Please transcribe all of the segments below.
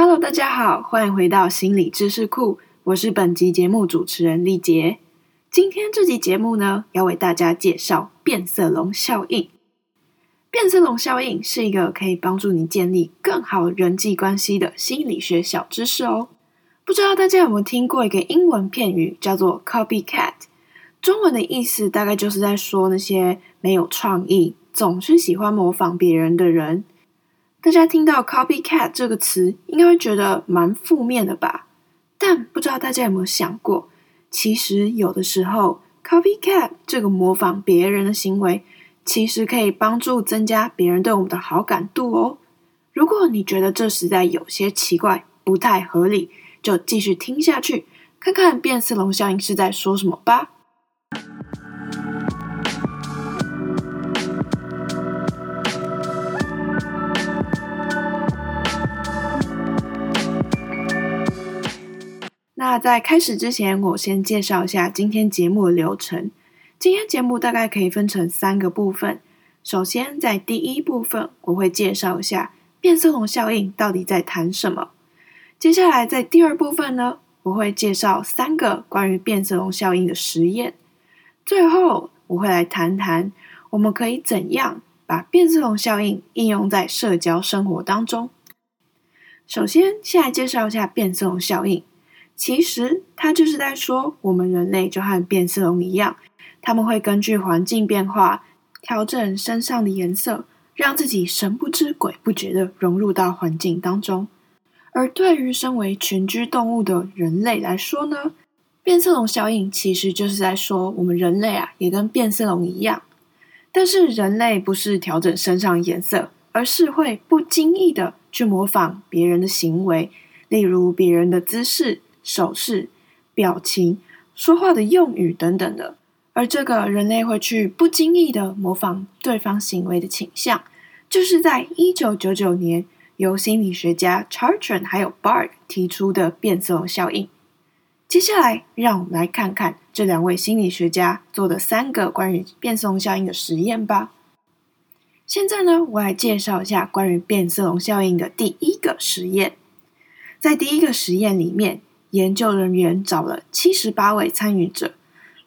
Hello，大家好，欢迎回到心理知识库，我是本集节目主持人丽杰。今天这集节目呢，要为大家介绍变色龙效应。变色龙效应是一个可以帮助你建立更好人际关系的心理学小知识哦。不知道大家有没有听过一个英文片语，叫做 “copycat”，中文的意思大概就是在说那些没有创意、总是喜欢模仿别人的人。大家听到 “copycat” 这个词，应该会觉得蛮负面的吧？但不知道大家有没有想过，其实有的时候，copycat 这个模仿别人的行为，其实可以帮助增加别人对我们的好感度哦。如果你觉得这实在有些奇怪、不太合理，就继续听下去，看看变色龙效应是在说什么吧。那在开始之前，我先介绍一下今天节目的流程。今天节目大概可以分成三个部分。首先，在第一部分，我会介绍一下变色龙效应到底在谈什么。接下来，在第二部分呢，我会介绍三个关于变色龙效应的实验。最后，我会来谈谈我们可以怎样把变色龙效应应用在社交生活当中。首先，先来介绍一下变色龙效应。其实，它就是在说，我们人类就和变色龙一样，他们会根据环境变化调整身上的颜色，让自己神不知鬼不觉的融入到环境当中。而对于身为群居动物的人类来说呢，变色龙效应其实就是在说，我们人类啊，也跟变色龙一样，但是人类不是调整身上颜色，而是会不经意的去模仿别人的行为，例如别人的姿势。手势、表情、说话的用语等等的，而这个人类会去不经意的模仿对方行为的倾向，就是在一九九九年由心理学家 Chartrand 还有 Bard 提出的变色龙效应。接下来，让我们来看看这两位心理学家做的三个关于变色龙效应的实验吧。现在呢，我来介绍一下关于变色龙效应的第一个实验。在第一个实验里面。研究人员找了七十八位参与者，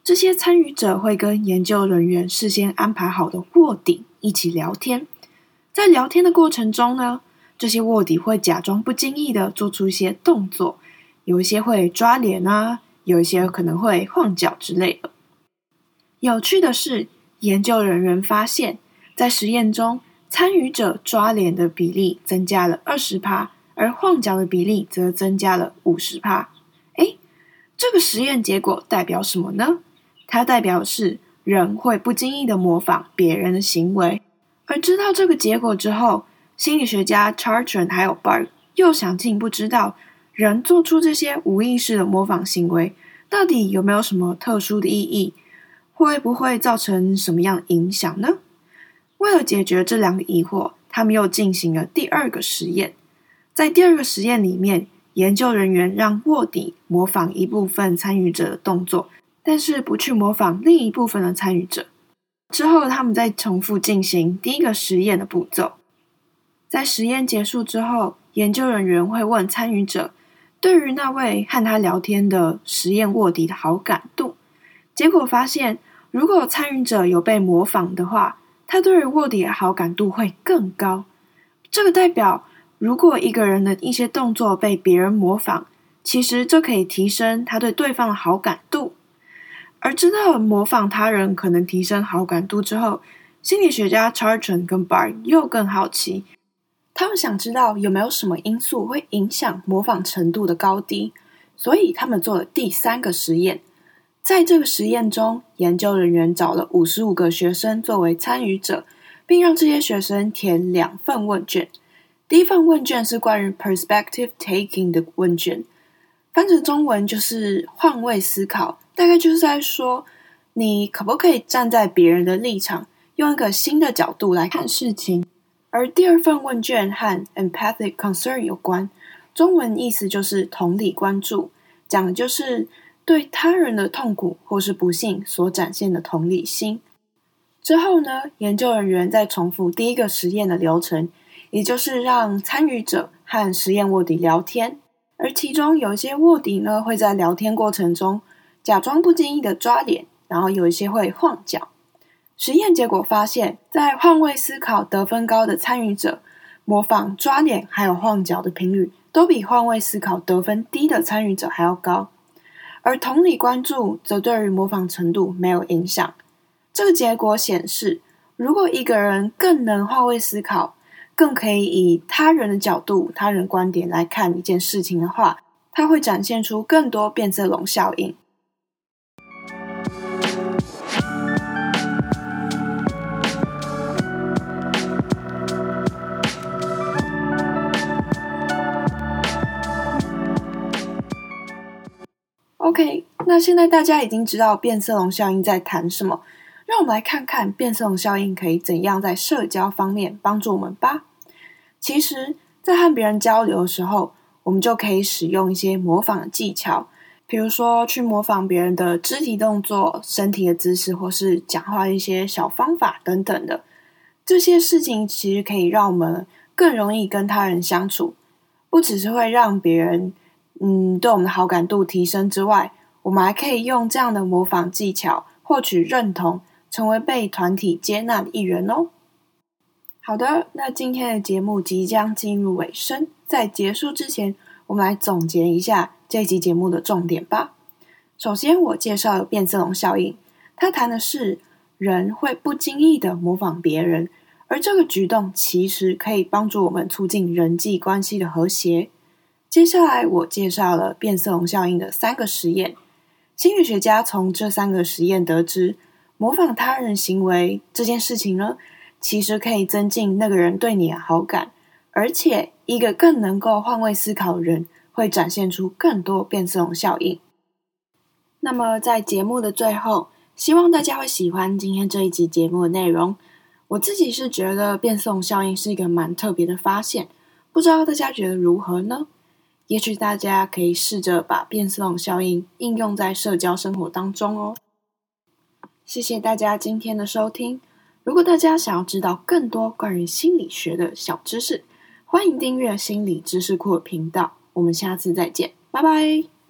这些参与者会跟研究人员事先安排好的卧底一起聊天。在聊天的过程中呢，这些卧底会假装不经意的做出一些动作，有一些会抓脸啊，有一些可能会晃脚之类的。有趣的是，研究人员发现，在实验中，参与者抓脸的比例增加了二十趴，而晃脚的比例则增加了五十趴。这个实验结果代表什么呢？它代表是人会不经意的模仿别人的行为，而知道这个结果之后，心理学家 Chartrand 还有 Barg 又想进一步知道人做出这些无意识的模仿行为到底有没有什么特殊的意义，会不会造成什么样影响呢？为了解决这两个疑惑，他们又进行了第二个实验，在第二个实验里面。研究人员让卧底模仿一部分参与者的动作，但是不去模仿另一部分的参与者。之后，他们再重复进行第一个实验的步骤。在实验结束之后，研究人员会问参与者对于那位和他聊天的实验卧底的好感度。结果发现，如果参与者有被模仿的话，他对于卧底的好感度会更高。这个代表。如果一个人的一些动作被别人模仿，其实这可以提升他对对方的好感度。而知道模仿他人可能提升好感度之后，心理学家 Charton 跟 Bar 又更好奇，他们想知道有没有什么因素会影响模仿程度的高低，所以他们做了第三个实验。在这个实验中，研究人员找了五十五个学生作为参与者，并让这些学生填两份问卷。第一份问卷是关于 perspective taking 的问卷，翻成中文就是换位思考，大概就是在说你可不可以站在别人的立场，用一个新的角度来看事情。而第二份问卷和 empathic concern 有关，中文意思就是同理关注，讲的就是对他人的痛苦或是不幸所展现的同理心。之后呢，研究人员再重复第一个实验的流程。也就是让参与者和实验卧底聊天，而其中有一些卧底呢会在聊天过程中假装不经意的抓脸，然后有一些会晃脚。实验结果发现，在换位思考得分高的参与者，模仿抓脸还有晃脚的频率都比换位思考得分低的参与者还要高。而同理关注则对于模仿程度没有影响。这个结果显示，如果一个人更能换位思考，更可以以他人的角度、他人观点来看一件事情的话，他会展现出更多变色龙效应。OK，那现在大家已经知道变色龙效应在谈什么，让我们来看看变色龙效应可以怎样在社交方面帮助我们吧。其实，在和别人交流的时候，我们就可以使用一些模仿的技巧，比如说去模仿别人的肢体动作、身体的姿势，或是讲话一些小方法等等的。这些事情其实可以让我们更容易跟他人相处，不只是会让别人。嗯，对我们的好感度提升之外，我们还可以用这样的模仿技巧获取认同，成为被团体接纳的一员哦。好的，那今天的节目即将进入尾声，在结束之前，我们来总结一下这集节目的重点吧。首先，我介绍了变色龙效应，它谈的是人会不经意的模仿别人，而这个举动其实可以帮助我们促进人际关系的和谐。接下来，我介绍了变色龙效应的三个实验。心理学家从这三个实验得知，模仿他人行为这件事情呢，其实可以增进那个人对你的好感，而且一个更能够换位思考的人，会展现出更多变色龙效应。那么，在节目的最后，希望大家会喜欢今天这一集节目的内容。我自己是觉得变色龙效应是一个蛮特别的发现，不知道大家觉得如何呢？也许大家可以试着把变色龙效应应用在社交生活当中哦。谢谢大家今天的收听。如果大家想要知道更多关于心理学的小知识，欢迎订阅心理知识库的频道。我们下次再见，拜拜。